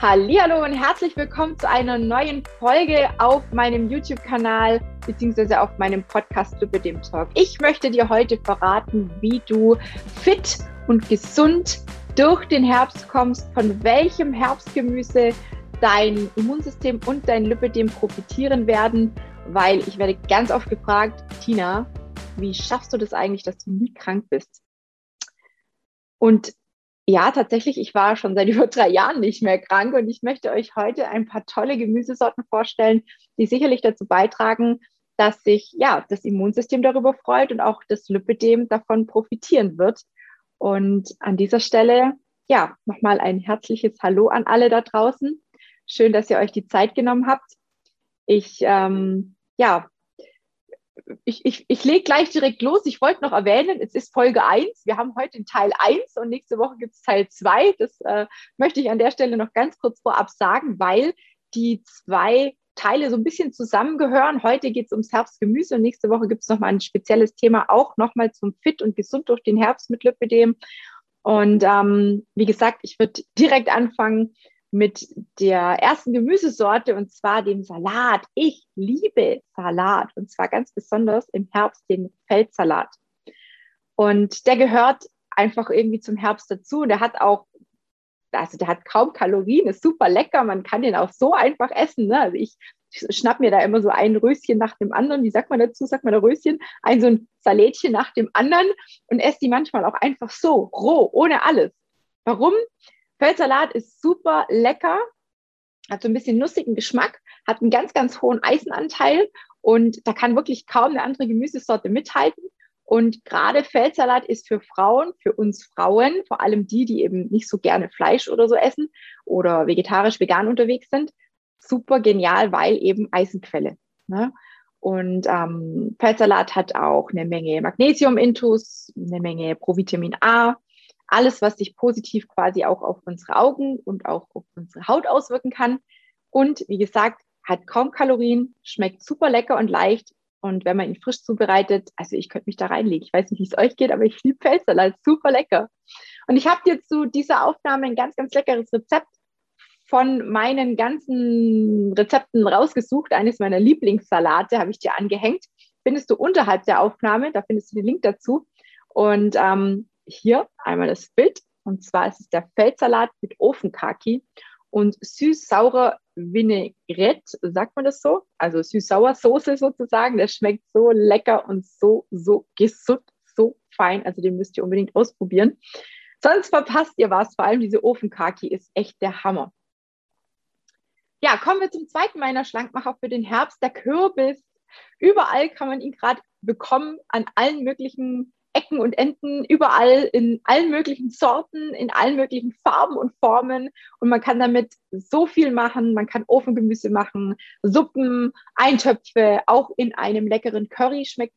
Hallo und herzlich willkommen zu einer neuen Folge auf meinem YouTube-Kanal beziehungsweise auf meinem Podcast Lippe dem Talk. Ich möchte dir heute verraten, wie du fit und gesund durch den Herbst kommst, von welchem Herbstgemüse dein Immunsystem und dein Lipidem profitieren werden, weil ich werde ganz oft gefragt, Tina, wie schaffst du das eigentlich, dass du nie krank bist? Und ja, tatsächlich, ich war schon seit über drei Jahren nicht mehr krank und ich möchte euch heute ein paar tolle Gemüsesorten vorstellen, die sicherlich dazu beitragen, dass sich ja das Immunsystem darüber freut und auch das Lipidem davon profitieren wird. Und an dieser Stelle, ja, nochmal ein herzliches Hallo an alle da draußen. Schön, dass ihr euch die Zeit genommen habt. Ich ähm, ja, ich, ich, ich lege gleich direkt los. Ich wollte noch erwähnen, es ist Folge 1. Wir haben heute Teil 1 und nächste Woche gibt es Teil 2. Das äh, möchte ich an der Stelle noch ganz kurz vorab sagen, weil die zwei Teile so ein bisschen zusammengehören. Heute geht es ums Herbstgemüse und nächste Woche gibt es nochmal ein spezielles Thema auch nochmal zum Fit und gesund durch den Herbst mit Lipidem. Und ähm, wie gesagt, ich würde direkt anfangen mit der ersten Gemüsesorte und zwar dem Salat. Ich liebe Salat und zwar ganz besonders im Herbst den Feldsalat. Und der gehört einfach irgendwie zum Herbst dazu. Und der hat auch, also der hat kaum Kalorien, ist super lecker. Man kann den auch so einfach essen. Ne? Also ich schnapp mir da immer so ein Röschen nach dem anderen. Wie sagt man dazu? Sagt man da Röschen? Ein so ein Salätchen nach dem anderen und esse die manchmal auch einfach so, roh, ohne alles. Warum? Feldsalat ist super lecker, hat so ein bisschen nussigen Geschmack, hat einen ganz, ganz hohen Eisenanteil und da kann wirklich kaum eine andere Gemüsesorte mithalten. Und gerade Feldsalat ist für Frauen, für uns Frauen, vor allem die, die eben nicht so gerne Fleisch oder so essen oder vegetarisch, vegan unterwegs sind, super genial, weil eben Eisenquelle. Ne? Und ähm, Feldsalat hat auch eine Menge Magnesium-Intus, eine Menge Provitamin A, alles, was sich positiv quasi auch auf unsere Augen und auch auf unsere Haut auswirken kann. Und wie gesagt, hat kaum Kalorien, schmeckt super lecker und leicht. Und wenn man ihn frisch zubereitet, also ich könnte mich da reinlegen. Ich weiß nicht, wie es euch geht, aber ich liebe Feldsalat, super lecker. Und ich habe dir zu dieser Aufnahme ein ganz, ganz leckeres Rezept von meinen ganzen Rezepten rausgesucht. Eines meiner Lieblingssalate habe ich dir angehängt. Findest du unterhalb der Aufnahme, da findest du den Link dazu. Und ähm, hier einmal das Bild. Und zwar ist es der Feldsalat mit Ofenkaki und süß-saurer Vinaigrette, sagt man das so? Also süß-sauer Soße sozusagen. Der schmeckt so lecker und so, so gesund, so fein. Also den müsst ihr unbedingt ausprobieren. Sonst verpasst ihr was. Vor allem diese Ofenkaki ist echt der Hammer. Ja, kommen wir zum zweiten meiner Schlankmacher für den Herbst, der Kürbis. Überall kann man ihn gerade bekommen, an allen möglichen Ecken und Enden, überall in allen möglichen Sorten, in allen möglichen Farben und Formen. Und man kann damit so viel machen. Man kann Ofengemüse machen, Suppen, Eintöpfe, auch in einem leckeren Curry schmeckt,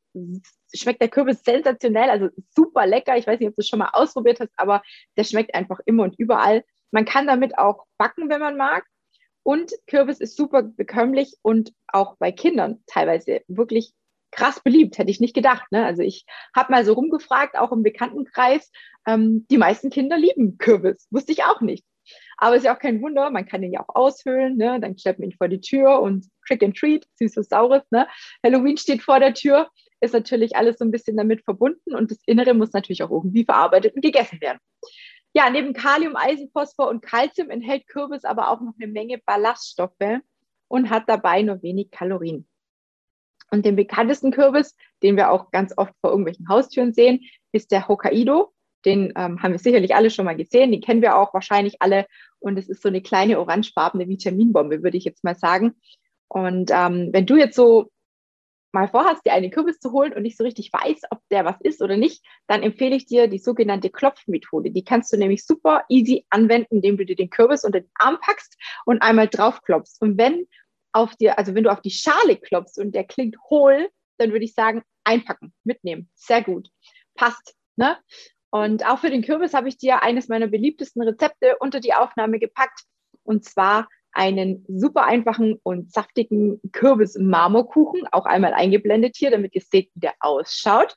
schmeckt der Kürbis sensationell, also super lecker. Ich weiß nicht, ob du es schon mal ausprobiert hast, aber der schmeckt einfach immer und überall. Man kann damit auch backen, wenn man mag. Und Kürbis ist super bekömmlich und auch bei Kindern teilweise wirklich krass beliebt, hätte ich nicht gedacht. Ne? Also ich habe mal so rumgefragt, auch im Bekanntenkreis, ähm, die meisten Kinder lieben Kürbis, wusste ich auch nicht. Aber ist ja auch kein Wunder, man kann den ja auch aushöhlen, ne? dann stellt man ihn vor die Tür und Trick and Treat, süßes, saures. Ne? Halloween steht vor der Tür, ist natürlich alles so ein bisschen damit verbunden und das Innere muss natürlich auch irgendwie verarbeitet und gegessen werden. Ja, neben Kalium, Eisen, Phosphor und Calcium enthält Kürbis aber auch noch eine Menge Ballaststoffe und hat dabei nur wenig Kalorien. Und den bekanntesten Kürbis, den wir auch ganz oft vor irgendwelchen Haustüren sehen, ist der Hokkaido. Den ähm, haben wir sicherlich alle schon mal gesehen. Den kennen wir auch wahrscheinlich alle. Und es ist so eine kleine orangefarbene Vitaminbombe, würde ich jetzt mal sagen. Und ähm, wenn du jetzt so mal vorhast, dir einen Kürbis zu holen und nicht so richtig weißt, ob der was ist oder nicht, dann empfehle ich dir die sogenannte Klopfmethode. Die kannst du nämlich super easy anwenden, indem du dir den Kürbis unter den Arm packst und einmal drauf klopfst. Und wenn auf dir, also wenn du auf die Schale klopfst und der klingt hohl, dann würde ich sagen, einpacken, mitnehmen. Sehr gut. Passt. Ne? Und auch für den Kürbis habe ich dir eines meiner beliebtesten Rezepte unter die Aufnahme gepackt. Und zwar einen super einfachen und saftigen Kürbis-Marmorkuchen, auch einmal eingeblendet hier, damit ihr seht, wie der ausschaut.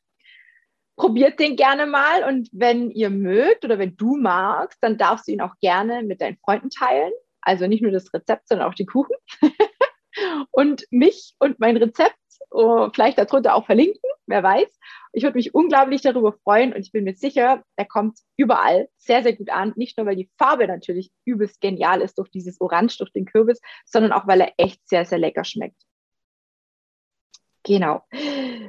Probiert den gerne mal und wenn ihr mögt oder wenn du magst, dann darfst du ihn auch gerne mit deinen Freunden teilen Also nicht nur das Rezept, sondern auch die Kuchen. und mich und mein Rezept oh, vielleicht darunter auch verlinken, wer weiß. Ich würde mich unglaublich darüber freuen und ich bin mir sicher, er kommt überall sehr, sehr gut an. Nicht nur, weil die Farbe natürlich übelst genial ist durch dieses Orange, durch den Kürbis, sondern auch, weil er echt sehr, sehr lecker schmeckt. Genau.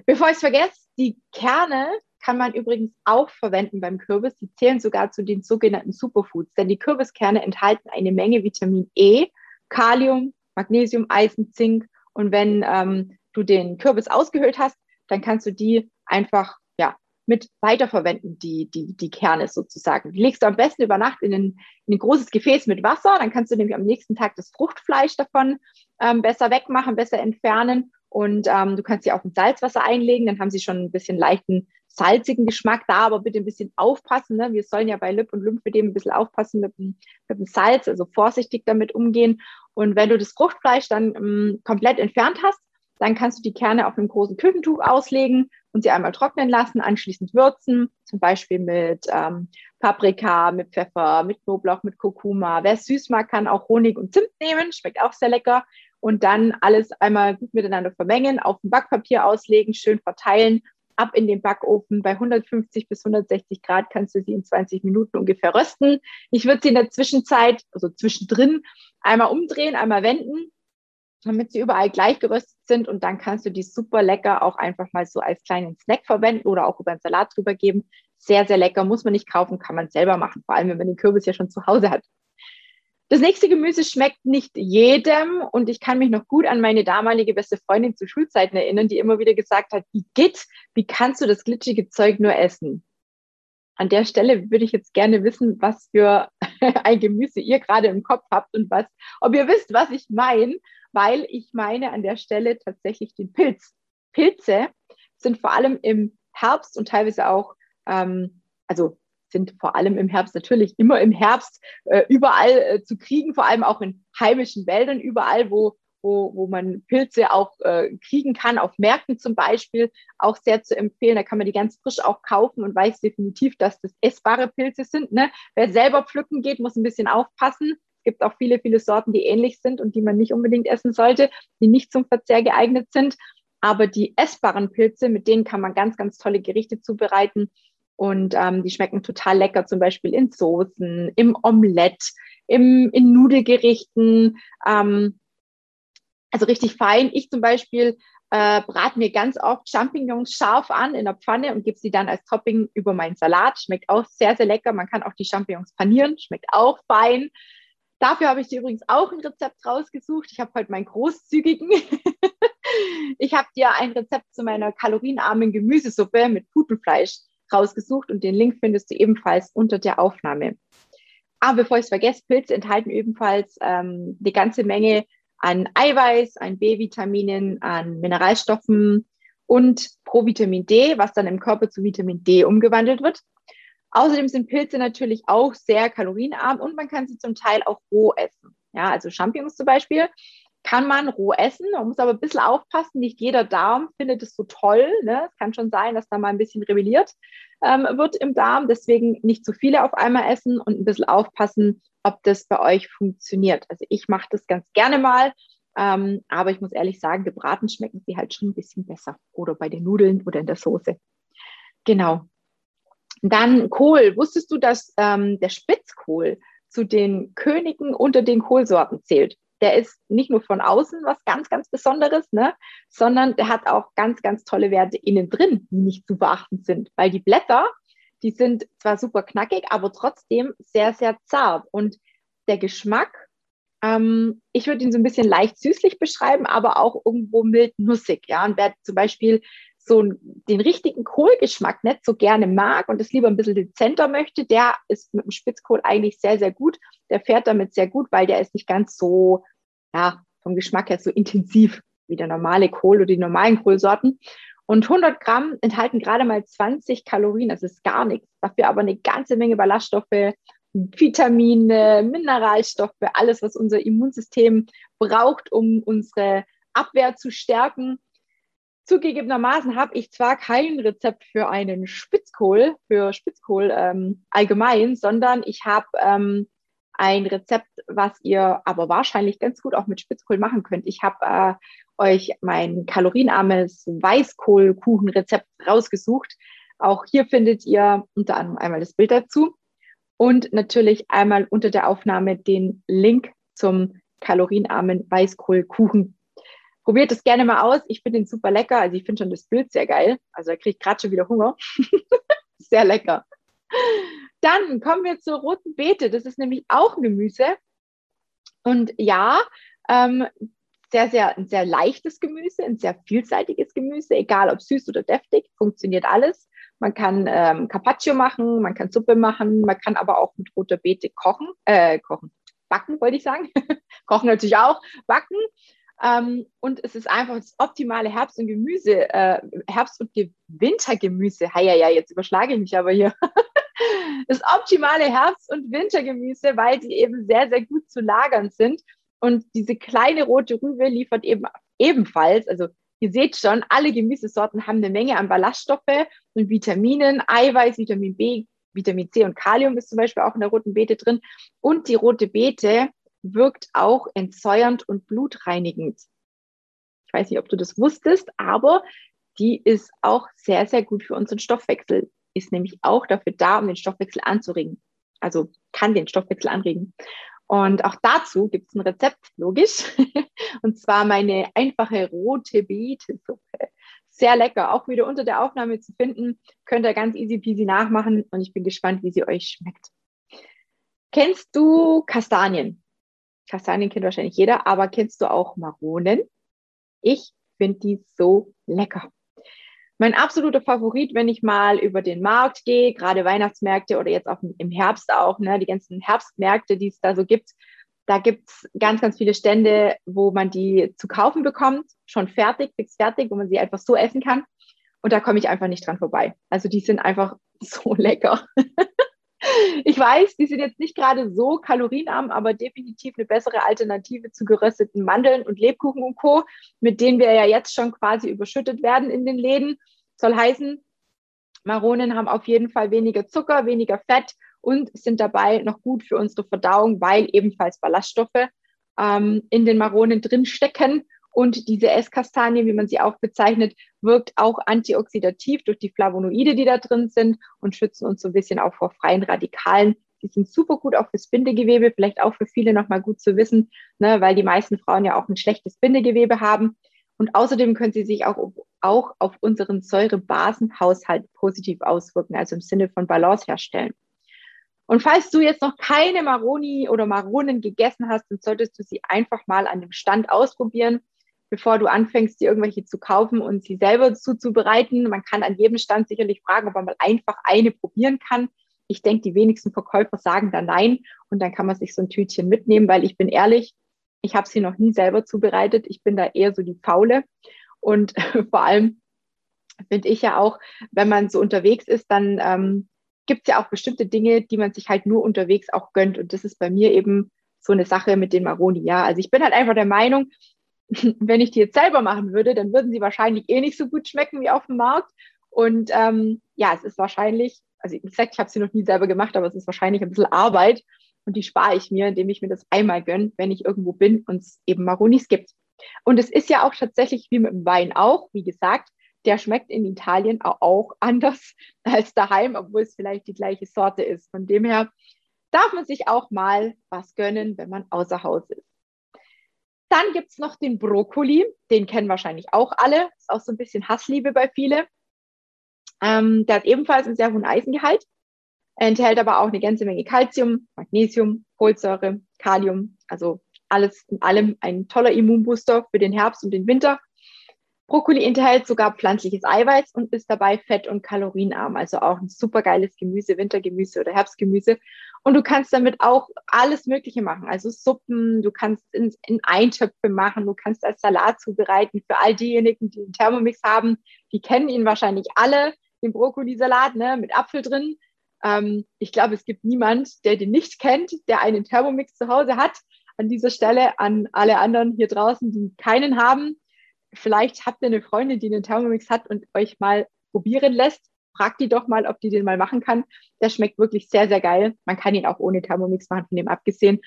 Bevor ich es vergesse, die Kerne kann man übrigens auch verwenden beim Kürbis. Die zählen sogar zu den sogenannten Superfoods, denn die Kürbiskerne enthalten eine Menge Vitamin E, Kalium, Magnesium, Eisen, Zink. Und wenn ähm, du den Kürbis ausgehöhlt hast, dann kannst du die einfach ja, mit weiterverwenden, die, die, die Kerne sozusagen. Die legst du am besten über Nacht in ein, in ein großes Gefäß mit Wasser, dann kannst du nämlich am nächsten Tag das Fruchtfleisch davon ähm, besser wegmachen, besser entfernen und ähm, du kannst sie auch in Salzwasser einlegen, dann haben sie schon ein bisschen leichten salzigen Geschmack da, aber bitte ein bisschen aufpassen. Ne? Wir sollen ja bei Lip- und Lymphedem ein bisschen aufpassen mit dem, mit dem Salz, also vorsichtig damit umgehen. Und wenn du das Fruchtfleisch dann ähm, komplett entfernt hast, dann kannst du die Kerne auf einem großen Küchentuch auslegen und sie einmal trocknen lassen, anschließend würzen, zum Beispiel mit ähm, Paprika, mit Pfeffer, mit Knoblauch, mit Kurkuma. Wer es süß mag, kann auch Honig und Zimt nehmen, schmeckt auch sehr lecker. Und dann alles einmal gut miteinander vermengen, auf dem Backpapier auslegen, schön verteilen, ab in den Backofen. Bei 150 bis 160 Grad kannst du sie in 20 Minuten ungefähr rösten. Ich würde sie in der Zwischenzeit, also zwischendrin, einmal umdrehen, einmal wenden damit sie überall gleich geröstet sind. Und dann kannst du die super lecker auch einfach mal so als kleinen Snack verwenden oder auch über einen Salat drüber geben. Sehr, sehr lecker. Muss man nicht kaufen, kann man selber machen. Vor allem, wenn man den Kürbis ja schon zu Hause hat. Das nächste Gemüse schmeckt nicht jedem und ich kann mich noch gut an meine damalige beste Freundin zu Schulzeiten erinnern, die immer wieder gesagt hat, wie geht, wie kannst du das glitschige Zeug nur essen? An der Stelle würde ich jetzt gerne wissen, was für ein Gemüse ihr gerade im Kopf habt und was, ob ihr wisst, was ich meine weil ich meine an der Stelle tatsächlich den Pilz. Pilze sind vor allem im Herbst und teilweise auch, ähm, also sind vor allem im Herbst natürlich immer im Herbst äh, überall äh, zu kriegen, vor allem auch in heimischen Wäldern, überall, wo, wo, wo man Pilze auch äh, kriegen kann, auf Märkten zum Beispiel, auch sehr zu empfehlen. Da kann man die ganz frisch auch kaufen und weiß definitiv, dass das essbare Pilze sind. Ne? Wer selber pflücken geht, muss ein bisschen aufpassen gibt auch viele, viele Sorten, die ähnlich sind und die man nicht unbedingt essen sollte, die nicht zum Verzehr geeignet sind. Aber die essbaren Pilze, mit denen kann man ganz, ganz tolle Gerichte zubereiten. Und ähm, die schmecken total lecker, zum Beispiel in Soßen, im Omelett, im, in Nudelgerichten. Ähm, also richtig fein. Ich zum Beispiel äh, brate mir ganz oft Champignons scharf an in der Pfanne und gebe sie dann als Topping über meinen Salat. Schmeckt auch sehr, sehr lecker. Man kann auch die Champignons panieren, schmeckt auch fein. Dafür habe ich dir übrigens auch ein Rezept rausgesucht. Ich habe heute meinen großzügigen. ich habe dir ein Rezept zu meiner kalorienarmen Gemüsesuppe mit Putenfleisch rausgesucht und den Link findest du ebenfalls unter der Aufnahme. Aber bevor ich es vergesse, Pilze enthalten ebenfalls ähm, eine ganze Menge an Eiweiß, an B-Vitaminen, an Mineralstoffen und Provitamin D, was dann im Körper zu Vitamin D umgewandelt wird. Außerdem sind Pilze natürlich auch sehr kalorienarm und man kann sie zum Teil auch roh essen. Ja, also Champignons zum Beispiel kann man roh essen. Man muss aber ein bisschen aufpassen. Nicht jeder Darm findet es so toll. Ne? Es kann schon sein, dass da mal ein bisschen rebelliert ähm, wird im Darm. Deswegen nicht zu viele auf einmal essen und ein bisschen aufpassen, ob das bei euch funktioniert. Also ich mache das ganz gerne mal. Ähm, aber ich muss ehrlich sagen, gebraten schmecken sie halt schon ein bisschen besser. Oder bei den Nudeln oder in der Soße. Genau. Dann Kohl. Wusstest du, dass ähm, der Spitzkohl zu den Königen unter den Kohlsorten zählt? Der ist nicht nur von außen was ganz, ganz Besonderes, ne, sondern der hat auch ganz, ganz tolle Werte innen drin, die nicht zu beachten sind, weil die Blätter, die sind zwar super knackig, aber trotzdem sehr, sehr zart. Und der Geschmack, ähm, ich würde ihn so ein bisschen leicht süßlich beschreiben, aber auch irgendwo mild nussig. Ja, und wer zum Beispiel so den richtigen Kohlgeschmack nicht so gerne mag und es lieber ein bisschen dezenter möchte, der ist mit dem Spitzkohl eigentlich sehr, sehr gut. Der fährt damit sehr gut, weil der ist nicht ganz so, ja, vom Geschmack her so intensiv wie der normale Kohl oder die normalen Kohlsorten. Und 100 Gramm enthalten gerade mal 20 Kalorien, das ist gar nichts. Dafür aber eine ganze Menge Ballaststoffe, Vitamine, Mineralstoffe, alles, was unser Immunsystem braucht, um unsere Abwehr zu stärken. Zugegebenermaßen habe ich zwar kein Rezept für einen Spitzkohl, für Spitzkohl ähm, allgemein, sondern ich habe ähm, ein Rezept, was ihr aber wahrscheinlich ganz gut auch mit Spitzkohl machen könnt. Ich habe äh, euch mein kalorienarmes Weißkohlkuchenrezept rausgesucht. Auch hier findet ihr unter anderem einmal das Bild dazu und natürlich einmal unter der Aufnahme den Link zum kalorienarmen Weißkohlkuchen. Probiert es gerne mal aus. Ich finde den super lecker. Also ich finde schon das Bild sehr geil. Also kriege ich gerade schon wieder Hunger. sehr lecker. Dann kommen wir zur roten Beete. Das ist nämlich auch ein Gemüse. Und ja, ähm, sehr, sehr, ein sehr leichtes Gemüse, ein sehr vielseitiges Gemüse, egal ob süß oder deftig, funktioniert alles. Man kann ähm, Carpaccio machen, man kann Suppe machen, man kann aber auch mit roter Beete kochen, äh, kochen, backen, wollte ich sagen. kochen natürlich auch, backen. Ähm, und es ist einfach das optimale Herbst- und Gemüse, äh, Herbst- und Wintergemüse. Ja, ja, jetzt überschlage ich mich aber hier. das optimale Herbst- und Wintergemüse, weil sie eben sehr, sehr gut zu lagern sind. Und diese kleine rote Rübe liefert eben ebenfalls, also ihr seht schon, alle Gemüsesorten haben eine Menge an Ballaststoffe und Vitaminen, Eiweiß, Vitamin B, Vitamin C und Kalium ist zum Beispiel auch in der roten Beete drin. Und die rote Beete wirkt auch entsäuernd und blutreinigend. Ich weiß nicht, ob du das wusstest, aber die ist auch sehr, sehr gut für unseren Stoffwechsel. Ist nämlich auch dafür da, um den Stoffwechsel anzuregen. Also kann den Stoffwechsel anregen. Und auch dazu gibt es ein Rezept, logisch. Und zwar meine einfache rote Beete-Suppe. Sehr lecker, auch wieder unter der Aufnahme zu finden. Könnt ihr ganz easy peasy nachmachen und ich bin gespannt, wie sie euch schmeckt. Kennst du Kastanien? Kastanien kennt wahrscheinlich jeder, aber kennst du auch Maronen? Ich finde die so lecker. Mein absoluter Favorit, wenn ich mal über den Markt gehe, gerade Weihnachtsmärkte oder jetzt auch im Herbst auch, ne, die ganzen Herbstmärkte, die es da so gibt, da gibt es ganz, ganz viele Stände, wo man die zu kaufen bekommt, schon fertig, fix fertig, wo man sie einfach so essen kann. Und da komme ich einfach nicht dran vorbei. Also die sind einfach so lecker. Ich weiß, die sind jetzt nicht gerade so kalorienarm, aber definitiv eine bessere Alternative zu gerösteten Mandeln und Lebkuchen und Co., mit denen wir ja jetzt schon quasi überschüttet werden in den Läden. Soll heißen, Maronen haben auf jeden Fall weniger Zucker, weniger Fett und sind dabei noch gut für unsere Verdauung, weil ebenfalls Ballaststoffe ähm, in den Maronen drin stecken. Und diese Esskastanie, wie man sie auch bezeichnet, wirkt auch antioxidativ durch die Flavonoide, die da drin sind und schützen uns so ein bisschen auch vor freien Radikalen. Die sind super gut auch fürs Bindegewebe, vielleicht auch für viele nochmal gut zu wissen, ne, weil die meisten Frauen ja auch ein schlechtes Bindegewebe haben. Und außerdem können sie sich auch, auch auf unseren Säurebasenhaushalt positiv auswirken, also im Sinne von Balance herstellen. Und falls du jetzt noch keine Maroni oder Maronen gegessen hast, dann solltest du sie einfach mal an dem Stand ausprobieren bevor du anfängst, dir irgendwelche zu kaufen und sie selber zuzubereiten. Man kann an jedem Stand sicherlich fragen, ob man mal einfach eine probieren kann. Ich denke, die wenigsten Verkäufer sagen da nein und dann kann man sich so ein Tütchen mitnehmen, weil ich bin ehrlich, ich habe sie noch nie selber zubereitet. Ich bin da eher so die Faule und vor allem finde ich ja auch, wenn man so unterwegs ist, dann ähm, gibt es ja auch bestimmte Dinge, die man sich halt nur unterwegs auch gönnt und das ist bei mir eben so eine Sache mit den Maroni. Ja, also ich bin halt einfach der Meinung, wenn ich die jetzt selber machen würde, dann würden sie wahrscheinlich eh nicht so gut schmecken wie auf dem Markt. Und ähm, ja, es ist wahrscheinlich, also wie gesagt, ich habe sie noch nie selber gemacht, aber es ist wahrscheinlich ein bisschen Arbeit und die spare ich mir, indem ich mir das einmal gönne, wenn ich irgendwo bin und es eben Maronis gibt. Und es ist ja auch tatsächlich wie mit dem Wein auch, wie gesagt, der schmeckt in Italien auch anders als daheim, obwohl es vielleicht die gleiche Sorte ist. Von dem her darf man sich auch mal was gönnen, wenn man außer Haus ist. Dann gibt es noch den Brokkoli, den kennen wahrscheinlich auch alle. Ist auch so ein bisschen Hassliebe bei viele. Ähm, der hat ebenfalls einen sehr hohen Eisengehalt, enthält aber auch eine ganze Menge Kalzium, Magnesium, Folsäure, Kalium, also alles in allem ein toller Immunbooster für den Herbst und den Winter. Brokkoli enthält sogar pflanzliches Eiweiß und ist dabei fett- und kalorienarm, also auch ein super geiles Gemüse, Wintergemüse oder Herbstgemüse. Und du kannst damit auch alles Mögliche machen, also Suppen, du kannst in, in Eintöpfe machen, du kannst als Salat zubereiten. Für all diejenigen, die einen Thermomix haben, die kennen ihn wahrscheinlich alle, den Brokkolisalat ne, mit Apfel drin. Ähm, ich glaube, es gibt niemand, der den nicht kennt, der einen Thermomix zu Hause hat. An dieser Stelle an alle anderen hier draußen, die keinen haben vielleicht habt ihr eine Freundin, die einen Thermomix hat und euch mal probieren lässt. Frag die doch mal, ob die den mal machen kann. Der schmeckt wirklich sehr, sehr geil. Man kann ihn auch ohne Thermomix machen, von dem abgesehen.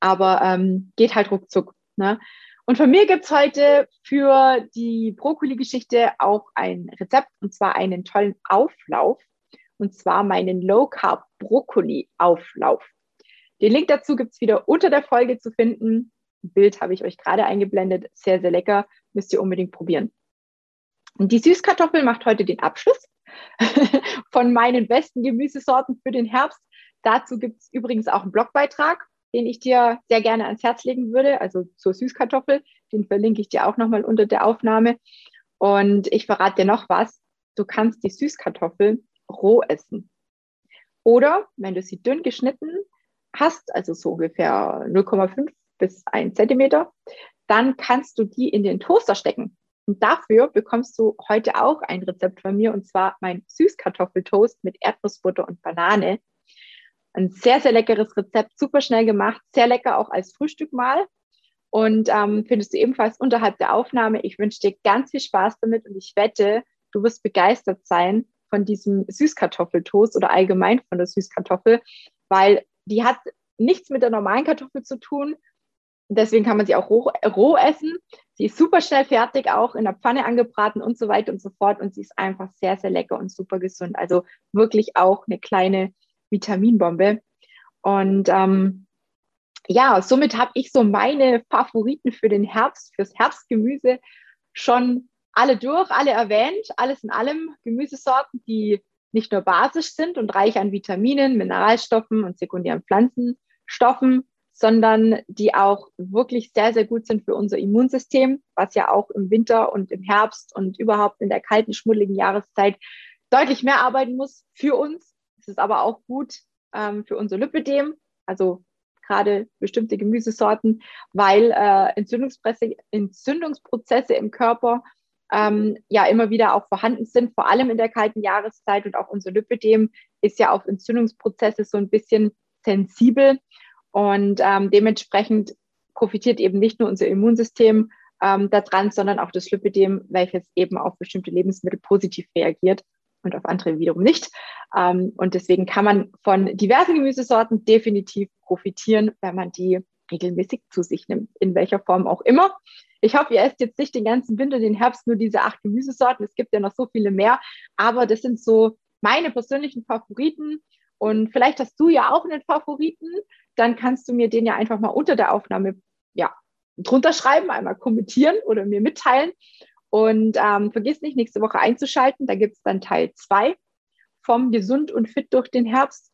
Aber ähm, geht halt ruckzuck. Ne? Und von mir gibt's heute für die Brokkoli-Geschichte auch ein Rezept und zwar einen tollen Auflauf. Und zwar meinen Low Carb Brokkoli Auflauf. Den Link dazu gibt's wieder unter der Folge zu finden. Bild habe ich euch gerade eingeblendet. Sehr, sehr lecker. Müsst ihr unbedingt probieren. Und die Süßkartoffel macht heute den Abschluss von meinen besten Gemüsesorten für den Herbst. Dazu gibt es übrigens auch einen Blogbeitrag, den ich dir sehr gerne ans Herz legen würde, also zur Süßkartoffel. Den verlinke ich dir auch nochmal unter der Aufnahme. Und ich verrate dir noch was. Du kannst die Süßkartoffel roh essen. Oder wenn du sie dünn geschnitten hast, also so ungefähr 0,5 bis 1 Zentimeter, dann kannst du die in den Toaster stecken. Und dafür bekommst du heute auch ein Rezept von mir und zwar mein Süßkartoffeltoast mit Erdnussbutter und Banane. Ein sehr, sehr leckeres Rezept, super schnell gemacht, sehr lecker auch als Frühstück mal. Und ähm, findest du ebenfalls unterhalb der Aufnahme. Ich wünsche dir ganz viel Spaß damit und ich wette, du wirst begeistert sein von diesem Süßkartoffeltoast oder allgemein von der Süßkartoffel, weil die hat nichts mit der normalen Kartoffel zu tun, Deswegen kann man sie auch roh, roh, essen. Sie ist super schnell fertig, auch in der Pfanne angebraten und so weiter und so fort. Und sie ist einfach sehr, sehr lecker und super gesund. Also wirklich auch eine kleine Vitaminbombe. Und ähm, ja, somit habe ich so meine Favoriten für den Herbst, fürs Herbstgemüse schon alle durch, alle erwähnt. Alles in allem Gemüsesorten, die nicht nur basisch sind und reich an Vitaminen, Mineralstoffen und sekundären Pflanzenstoffen, sondern die auch wirklich sehr, sehr gut sind für unser Immunsystem, was ja auch im Winter und im Herbst und überhaupt in der kalten, schmuddeligen Jahreszeit deutlich mehr arbeiten muss für uns. Es ist aber auch gut ähm, für unser Lipödem, also gerade bestimmte Gemüsesorten, weil äh, Entzündungsprozesse, Entzündungsprozesse im Körper ähm, ja immer wieder auch vorhanden sind, vor allem in der kalten Jahreszeit und auch unser Lipödem ist ja auf Entzündungsprozesse so ein bisschen sensibel. Und ähm, dementsprechend profitiert eben nicht nur unser Immunsystem ähm, daran, sondern auch das Lipidem, welches eben auf bestimmte Lebensmittel positiv reagiert und auf andere wiederum nicht. Ähm, und deswegen kann man von diversen Gemüsesorten definitiv profitieren, wenn man die regelmäßig zu sich nimmt, in welcher Form auch immer. Ich hoffe, ihr esst jetzt nicht den ganzen Winter, den Herbst nur diese acht Gemüsesorten. Es gibt ja noch so viele mehr, aber das sind so meine persönlichen Favoriten. Und vielleicht hast du ja auch einen Favoriten, dann kannst du mir den ja einfach mal unter der Aufnahme ja, drunter schreiben, einmal kommentieren oder mir mitteilen. Und ähm, vergiss nicht, nächste Woche einzuschalten. Da gibt es dann Teil 2 vom Gesund und Fit durch den Herbst.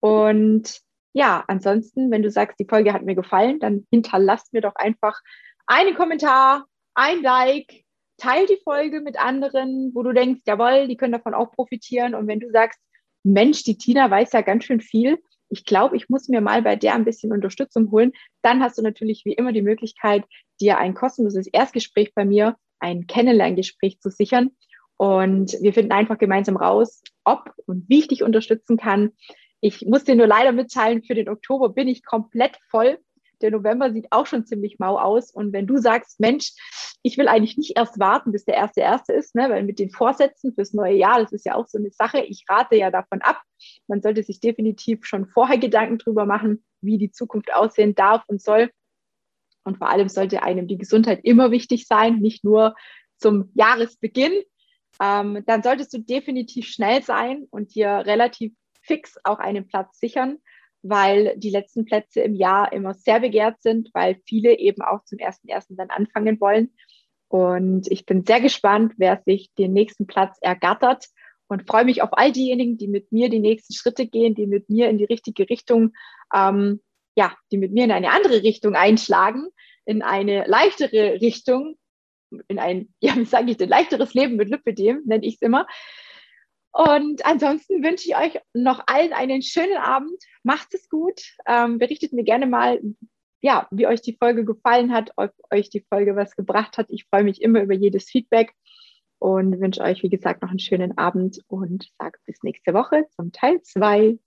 Und ja, ansonsten, wenn du sagst, die Folge hat mir gefallen, dann hinterlass mir doch einfach einen Kommentar, ein Like, teil die Folge mit anderen, wo du denkst, jawohl, die können davon auch profitieren. Und wenn du sagst, Mensch, die Tina weiß ja ganz schön viel, ich glaube, ich muss mir mal bei der ein bisschen Unterstützung holen, dann hast du natürlich wie immer die Möglichkeit, dir ein kostenloses Erstgespräch bei mir, ein Kennenlerngespräch zu sichern. Und wir finden einfach gemeinsam raus, ob und wie ich dich unterstützen kann. Ich muss dir nur leider mitteilen, für den Oktober bin ich komplett voll. Der November sieht auch schon ziemlich mau aus. Und wenn du sagst, Mensch, ich will eigentlich nicht erst warten, bis der erste erste ist, ne? weil mit den Vorsätzen fürs neue Jahr, das ist ja auch so eine Sache. Ich rate ja davon ab. Man sollte sich definitiv schon vorher Gedanken drüber machen, wie die Zukunft aussehen darf und soll. Und vor allem sollte einem die Gesundheit immer wichtig sein, nicht nur zum Jahresbeginn. Ähm, dann solltest du definitiv schnell sein und dir relativ fix auch einen Platz sichern weil die letzten Plätze im Jahr immer sehr begehrt sind, weil viele eben auch zum ersten ersten dann anfangen wollen. Und ich bin sehr gespannt, wer sich den nächsten Platz ergattert und freue mich auf all diejenigen, die mit mir die nächsten Schritte gehen, die mit mir in die richtige Richtung, ähm, ja, die mit mir in eine andere Richtung einschlagen, in eine leichtere Richtung, in ein, ja, wie sage ich denn, leichteres Leben mit Lipidem, nenne ich es immer. Und ansonsten wünsche ich euch noch allen einen schönen Abend. Macht es gut. Ähm, berichtet mir gerne mal, ja, wie euch die Folge gefallen hat, ob euch die Folge was gebracht hat. Ich freue mich immer über jedes Feedback und wünsche euch, wie gesagt, noch einen schönen Abend und sage bis nächste Woche zum Teil 2